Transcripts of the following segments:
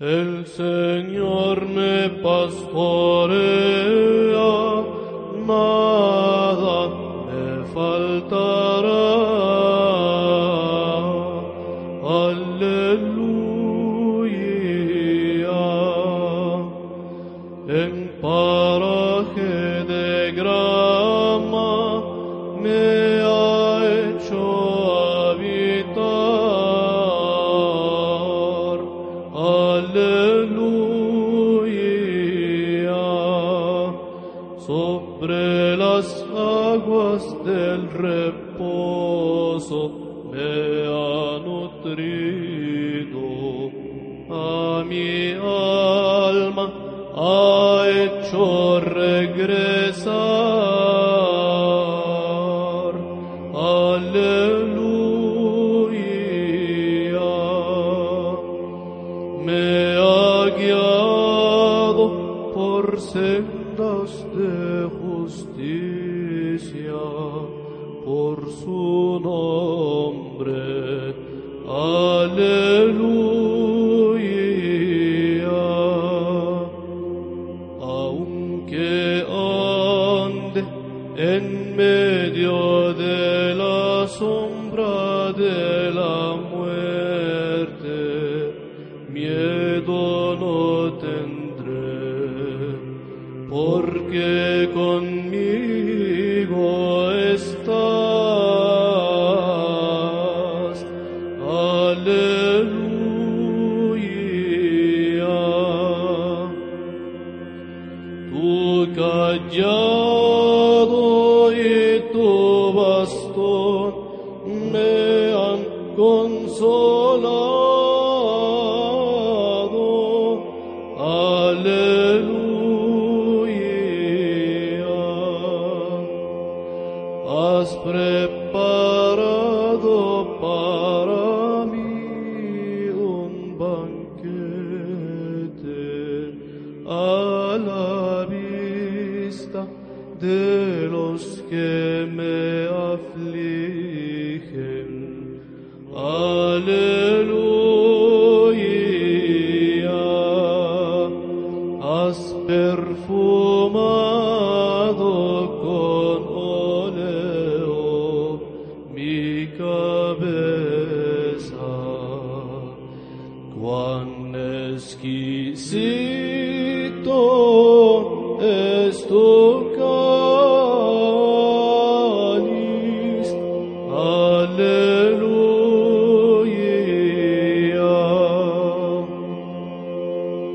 El Señor me pastorea, nada me faltará. Aleluya. En paraje de grama me ha hecho Alleluia. Sobre las aguas del reposo me ha nutrido, a mi alma ha hecho regresar. Por sendas de justicia por su nombre. Aleluya. Aunque ande en medio de la sombra de la muerte, porque conmigo estás. Aleluya. Tu callado y tu bastón me han consolado. para mi un banquete a la vista de los que me afligen. Aleluya, has perfumado con olor Quam exquisito es tu cáliz, Alleluia.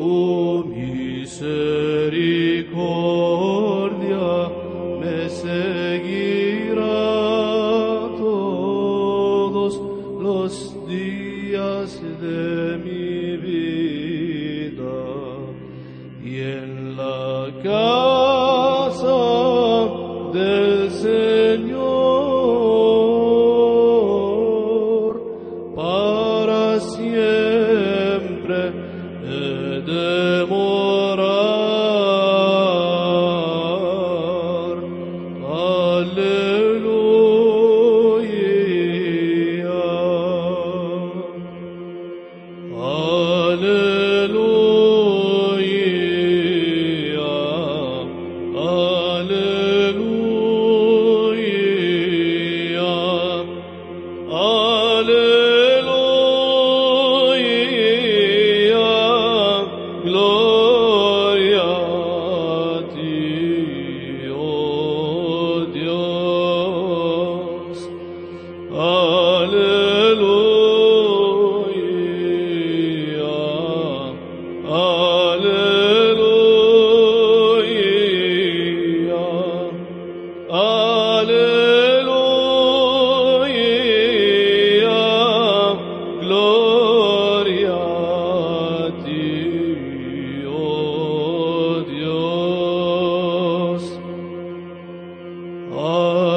O oh, misericordia me seguirá, y en la casa del Señor para siempre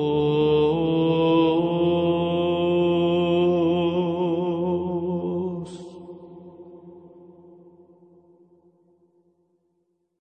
Oh.